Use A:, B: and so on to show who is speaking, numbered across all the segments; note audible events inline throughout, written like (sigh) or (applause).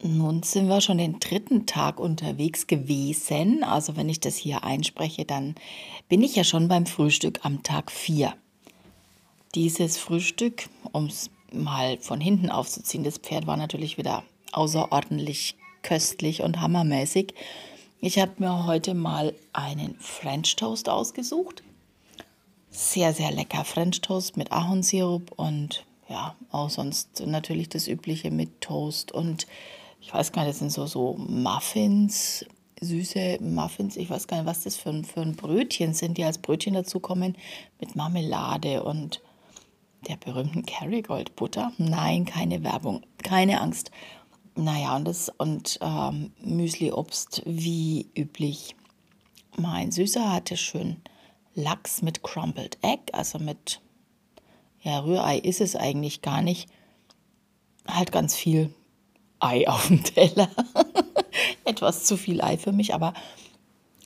A: Nun sind wir schon den dritten Tag unterwegs gewesen. Also wenn ich das hier einspreche, dann bin ich ja schon beim Frühstück am Tag 4. Dieses Frühstück, um es mal von hinten aufzuziehen, das Pferd war natürlich wieder außerordentlich köstlich und hammermäßig. Ich habe mir heute mal einen French Toast ausgesucht. Sehr, sehr lecker French Toast mit Ahornsirup und ja, auch sonst natürlich das Übliche mit Toast und ich weiß gar nicht, das sind so, so Muffins, süße Muffins. Ich weiß gar nicht, was das für ein, für ein Brötchen sind, die als Brötchen dazukommen mit Marmelade und der berühmten Kerrygold Butter. Nein, keine Werbung, keine Angst. Naja, und, das, und ähm, Müsli-Obst wie üblich. Mein Süßer hatte schön Lachs mit Crumbled Egg, also mit, ja, Rührei ist es eigentlich gar nicht. Halt ganz viel Ei auf dem Teller. (laughs) Etwas zu viel Ei für mich, aber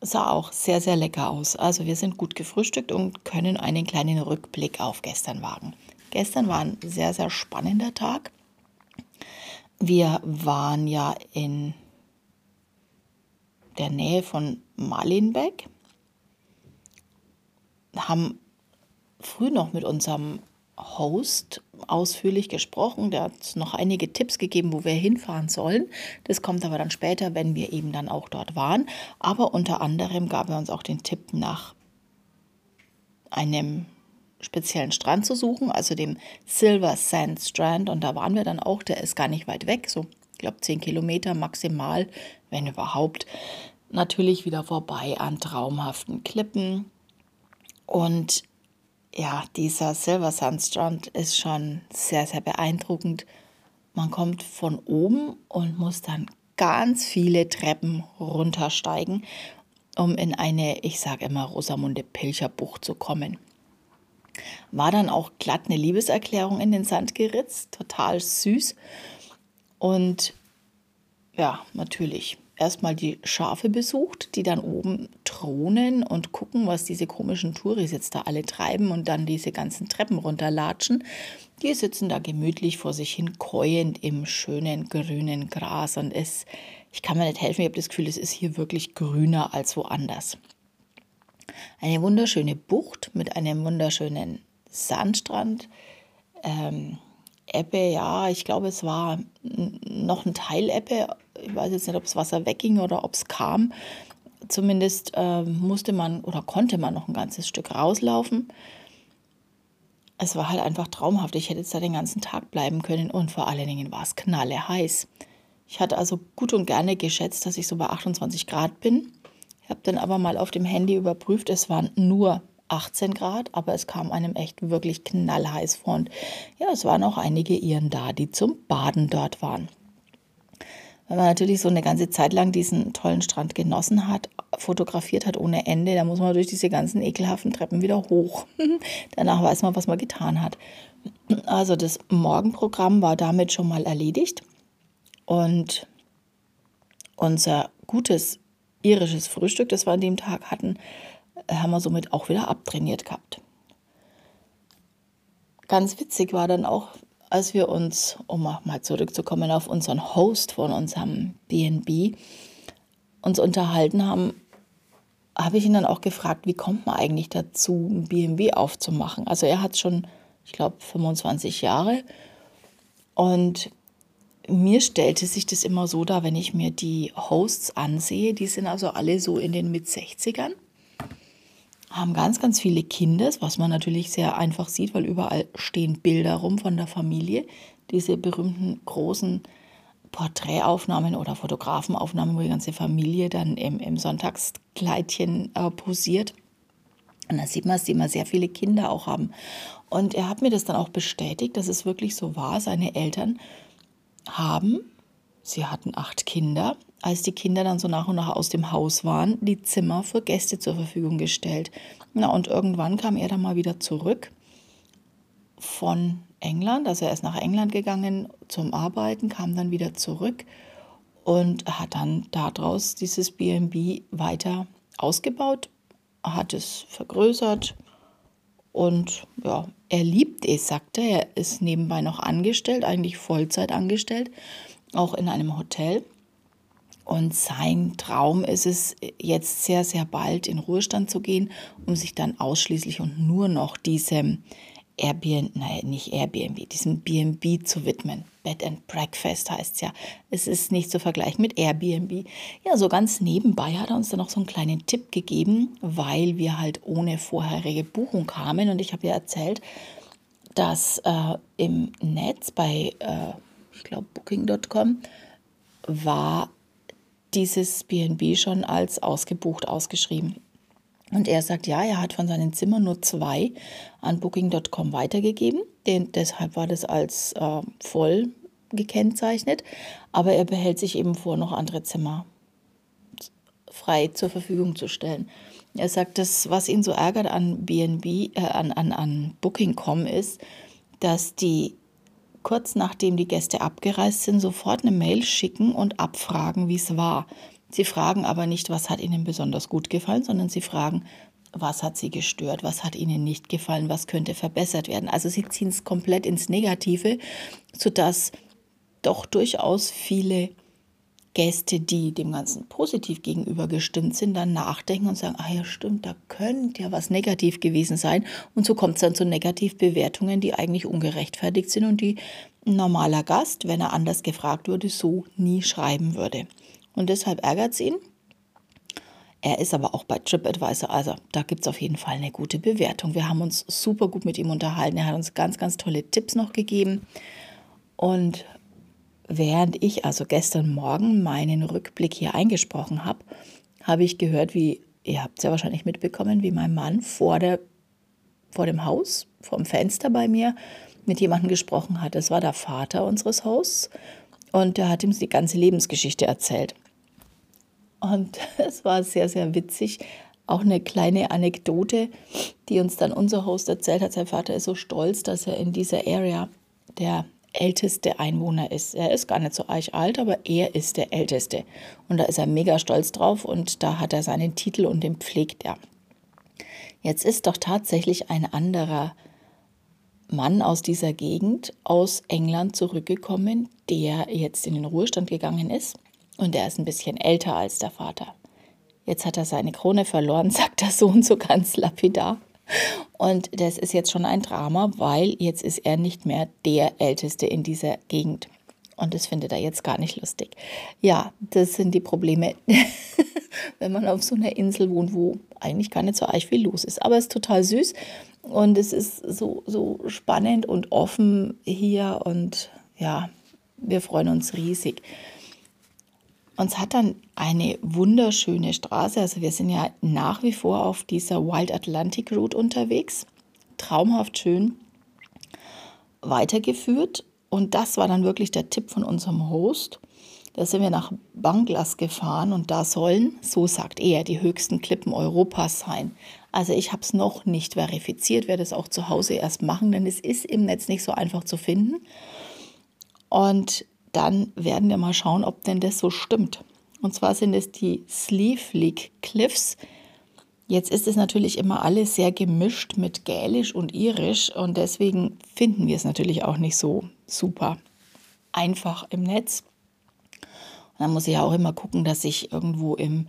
A: sah auch sehr, sehr lecker aus. Also wir sind gut gefrühstückt und können einen kleinen Rückblick auf gestern wagen. Gestern war ein sehr, sehr spannender Tag. Wir waren ja in der Nähe von Malinbeck, haben früh noch mit unserem Host ausführlich gesprochen. Der hat noch einige Tipps gegeben, wo wir hinfahren sollen. Das kommt aber dann später, wenn wir eben dann auch dort waren. Aber unter anderem gab er uns auch den Tipp, nach einem speziellen Strand zu suchen, also dem Silver Sand Strand. Und da waren wir dann auch. Der ist gar nicht weit weg, so ich glaube 10 Kilometer maximal, wenn überhaupt. Natürlich wieder vorbei an traumhaften Klippen. Und ja, dieser Silver Sandstrand ist schon sehr, sehr beeindruckend. Man kommt von oben und muss dann ganz viele Treppen runtersteigen, um in eine, ich sage immer, Rosamunde Pilcher Bucht zu kommen. War dann auch glatt eine Liebeserklärung in den Sand geritzt, total süß. Und ja, natürlich erstmal die Schafe besucht, die dann oben thronen und gucken, was diese komischen Touris jetzt da alle treiben und dann diese ganzen Treppen runterlatschen. Die sitzen da gemütlich vor sich hin, käuend im schönen grünen Gras und es, ich kann mir nicht helfen, ich habe das Gefühl, es ist hier wirklich grüner als woanders. Eine wunderschöne Bucht mit einem wunderschönen Sandstrand. Ähm, Ebbe, ja, ich glaube, es war noch ein Teil Ebbe. Ich weiß jetzt nicht, ob das Wasser wegging oder ob es kam. Zumindest äh, musste man oder konnte man noch ein ganzes Stück rauslaufen. Es war halt einfach traumhaft. Ich hätte jetzt da den ganzen Tag bleiben können und vor allen Dingen war es knalle heiß. Ich hatte also gut und gerne geschätzt, dass ich so bei 28 Grad bin. Ich habe dann aber mal auf dem Handy überprüft, es waren nur 18 Grad, aber es kam einem echt wirklich knallheiß vor. Und ja, es waren auch einige Iren da, die zum Baden dort waren. Wenn man natürlich so eine ganze Zeit lang diesen tollen Strand genossen hat, fotografiert hat ohne Ende, dann muss man durch diese ganzen ekelhaften Treppen wieder hoch. (laughs) Danach weiß man, was man getan hat. Also das Morgenprogramm war damit schon mal erledigt. Und unser gutes irisches Frühstück, das wir an dem Tag hatten, haben wir somit auch wieder abtrainiert gehabt. Ganz witzig war dann auch, als wir uns, um mal zurückzukommen auf unseren Host von unserem BNB, uns unterhalten haben, habe ich ihn dann auch gefragt, wie kommt man eigentlich dazu, ein BNB aufzumachen. Also er hat schon, ich glaube, 25 Jahre und mir stellte sich das immer so dar, wenn ich mir die Hosts ansehe, die sind also alle so in den Mit-60ern haben ganz, ganz viele Kinder, was man natürlich sehr einfach sieht, weil überall stehen Bilder rum von der Familie. Diese berühmten großen Porträtaufnahmen oder Fotografenaufnahmen, wo die ganze Familie dann im, im Sonntagskleidchen äh, posiert. Und da sieht man, dass die immer sehr viele Kinder auch haben. Und er hat mir das dann auch bestätigt, dass es wirklich so war. Seine Eltern haben, sie hatten acht Kinder, als die Kinder dann so nach und nach aus dem Haus waren, die Zimmer für Gäste zur Verfügung gestellt. Na, und irgendwann kam er dann mal wieder zurück von England. Also er ist nach England gegangen zum Arbeiten, kam dann wieder zurück und hat dann daraus dieses BNB weiter ausgebaut, hat es vergrößert und ja, er liebt es, sagte er. Er ist nebenbei noch angestellt, eigentlich Vollzeit angestellt auch in einem Hotel. Und sein Traum ist es, jetzt sehr, sehr bald in Ruhestand zu gehen, um sich dann ausschließlich und nur noch diesem Airbnb, nein, nicht Airbnb, diesem BNB zu widmen. Bed and Breakfast heißt es ja. Es ist nicht zu vergleichen mit Airbnb. Ja, so ganz nebenbei hat er uns dann noch so einen kleinen Tipp gegeben, weil wir halt ohne vorherige Buchung kamen. Und ich habe ja erzählt, dass äh, im Netz bei, äh, ich glaube, booking.com war dieses BNB schon als ausgebucht ausgeschrieben. Und er sagt, ja, er hat von seinen Zimmern nur zwei an Booking.com weitergegeben. Den, deshalb war das als äh, voll gekennzeichnet. Aber er behält sich eben vor, noch andere Zimmer frei zur Verfügung zu stellen. Er sagt, das, was ihn so ärgert an BNB, äh, an, an, an Booking.com ist, dass die kurz nachdem die Gäste abgereist sind, sofort eine Mail schicken und abfragen, wie es war. Sie fragen aber nicht, was hat ihnen besonders gut gefallen, sondern sie fragen, was hat sie gestört, was hat ihnen nicht gefallen, was könnte verbessert werden. Also sie ziehen es komplett ins Negative, sodass doch durchaus viele Gäste, die dem Ganzen positiv gegenüber gestimmt sind, dann nachdenken und sagen, ah ja stimmt, da könnte ja was negativ gewesen sein. Und so kommt es dann zu Negativbewertungen, die eigentlich ungerechtfertigt sind und die ein normaler Gast, wenn er anders gefragt würde, so nie schreiben würde. Und deshalb ärgert es ihn. Er ist aber auch bei TripAdvisor, also da gibt es auf jeden Fall eine gute Bewertung. Wir haben uns super gut mit ihm unterhalten. Er hat uns ganz, ganz tolle Tipps noch gegeben. Und Während ich also gestern Morgen meinen Rückblick hier eingesprochen habe, habe ich gehört, wie, ihr habt es ja wahrscheinlich mitbekommen, wie mein Mann vor, der, vor dem Haus, vor dem Fenster bei mir mit jemandem gesprochen hat. Das war der Vater unseres Hauses und der hat ihm die ganze Lebensgeschichte erzählt. Und (laughs) es war sehr, sehr witzig. Auch eine kleine Anekdote, die uns dann unser Host erzählt hat. Sein Vater ist so stolz, dass er in dieser Area der älteste Einwohner ist. Er ist gar nicht so eich alt, aber er ist der älteste. Und da ist er mega stolz drauf und da hat er seinen Titel und den pflegt er. Jetzt ist doch tatsächlich ein anderer Mann aus dieser Gegend aus England zurückgekommen, der jetzt in den Ruhestand gegangen ist und der ist ein bisschen älter als der Vater. Jetzt hat er seine Krone verloren, (laughs) sagt der Sohn so ganz lapidar. Und das ist jetzt schon ein Drama, weil jetzt ist er nicht mehr der Älteste in dieser Gegend. Und das findet er jetzt gar nicht lustig. Ja, das sind die Probleme, (laughs) wenn man auf so einer Insel wohnt, wo eigentlich gar nicht so arg viel los ist. Aber es ist total süß und es ist so, so spannend und offen hier. Und ja, wir freuen uns riesig. Uns hat dann eine wunderschöne Straße, also wir sind ja nach wie vor auf dieser Wild Atlantic Route unterwegs, traumhaft schön weitergeführt. Und das war dann wirklich der Tipp von unserem Host. Da sind wir nach Banglas gefahren und da sollen, so sagt er, die höchsten Klippen Europas sein. Also ich habe es noch nicht verifiziert, werde es auch zu Hause erst machen, denn es ist im Netz nicht so einfach zu finden. Und dann werden wir mal schauen, ob denn das so stimmt. Und zwar sind es die Sleeve League Cliffs. Jetzt ist es natürlich immer alles sehr gemischt mit Gälisch und Irisch und deswegen finden wir es natürlich auch nicht so super einfach im Netz. Dann muss ich auch immer gucken, dass ich irgendwo im,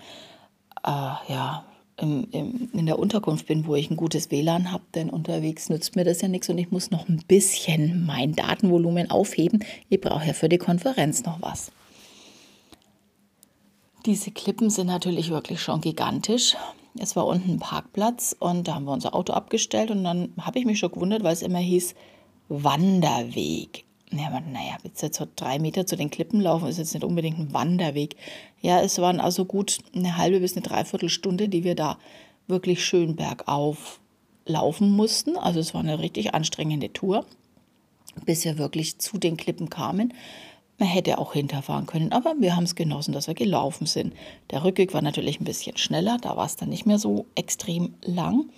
A: äh, ja, im, im, in der Unterkunft bin, wo ich ein gutes WLAN habe, denn unterwegs nützt mir das ja nichts und ich muss noch ein bisschen mein Datenvolumen aufheben. Ich brauche ja für die Konferenz noch was. Diese Klippen sind natürlich wirklich schon gigantisch. Es war unten ein Parkplatz und da haben wir unser Auto abgestellt und dann habe ich mich schon gewundert, weil es immer hieß Wanderweg. Ja, naja, jetzt so drei Meter zu den Klippen laufen ist jetzt nicht unbedingt ein Wanderweg. Ja, es waren also gut eine halbe bis eine Dreiviertelstunde, die wir da wirklich schön bergauf laufen mussten. Also es war eine richtig anstrengende Tour, bis wir wirklich zu den Klippen kamen. Man hätte auch hinterfahren können, aber wir haben es genossen, dass wir gelaufen sind. Der Rückweg war natürlich ein bisschen schneller, da war es dann nicht mehr so extrem lang.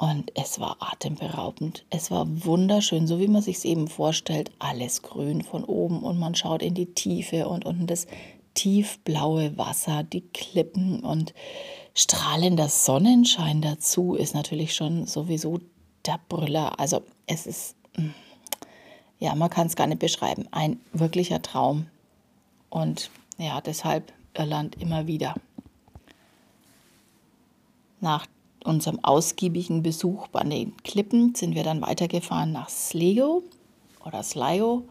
A: Und es war atemberaubend. Es war wunderschön, so wie man sich es eben vorstellt. Alles grün von oben und man schaut in die Tiefe und unten das tiefblaue Wasser, die Klippen und strahlender Sonnenschein dazu ist natürlich schon sowieso der Brüller. Also es ist, mm, ja, man kann es gar nicht beschreiben. Ein wirklicher Traum. Und ja, deshalb Irland immer wieder. Nach unserem ausgiebigen Besuch bei den Klippen sind wir dann weitergefahren nach Sligo oder Sligo,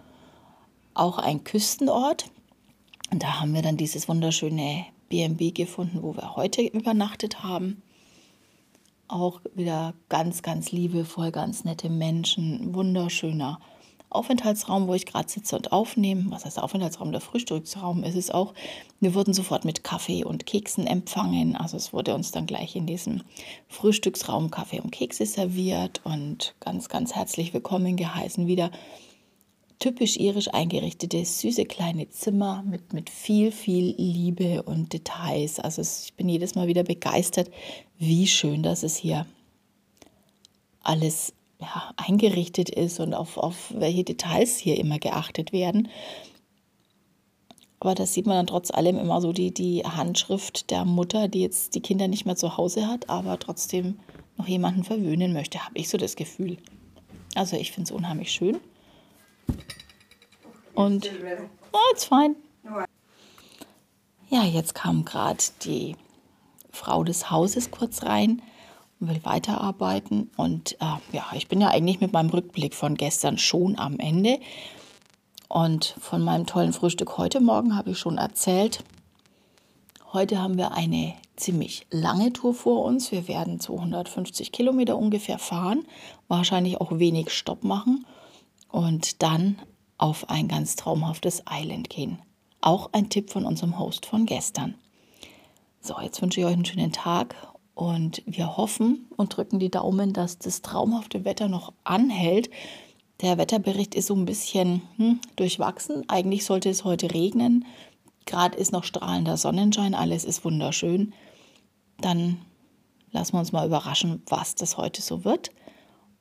A: auch ein Küstenort. Und da haben wir dann dieses wunderschöne BNB gefunden, wo wir heute übernachtet haben. Auch wieder ganz, ganz liebevoll, ganz nette Menschen, wunderschöner Aufenthaltsraum, wo ich gerade sitze und aufnehme. Was heißt Aufenthaltsraum? Der Frühstücksraum ist es auch. Wir wurden sofort mit Kaffee und Keksen empfangen. Also es wurde uns dann gleich in diesem Frühstücksraum Kaffee und Kekse serviert und ganz, ganz herzlich willkommen geheißen. Wieder typisch irisch eingerichtete, süße kleine Zimmer mit, mit viel, viel Liebe und Details. Also ich bin jedes Mal wieder begeistert, wie schön das ist hier alles ja, eingerichtet ist und auf, auf welche Details hier immer geachtet werden. Aber das sieht man dann trotz allem immer so die, die Handschrift der Mutter, die jetzt die Kinder nicht mehr zu Hause hat, aber trotzdem noch jemanden verwöhnen möchte, habe ich so das Gefühl. Also ich finde es unheimlich schön. Und oh, it's fine. Ja, jetzt kam gerade die Frau des Hauses kurz rein will weiterarbeiten. Und äh, ja, ich bin ja eigentlich mit meinem Rückblick von gestern schon am Ende. Und von meinem tollen Frühstück heute Morgen habe ich schon erzählt. Heute haben wir eine ziemlich lange Tour vor uns. Wir werden 250 Kilometer ungefähr fahren, wahrscheinlich auch wenig Stopp machen und dann auf ein ganz traumhaftes Island gehen. Auch ein Tipp von unserem Host von gestern. So, jetzt wünsche ich euch einen schönen Tag und wir hoffen und drücken die Daumen, dass das traumhafte Wetter noch anhält. Der Wetterbericht ist so ein bisschen hm, durchwachsen. Eigentlich sollte es heute regnen. Gerade ist noch strahlender Sonnenschein, alles ist wunderschön. Dann lassen wir uns mal überraschen, was das heute so wird.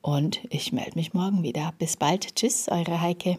A: Und ich melde mich morgen wieder. Bis bald. Tschüss, eure Heike.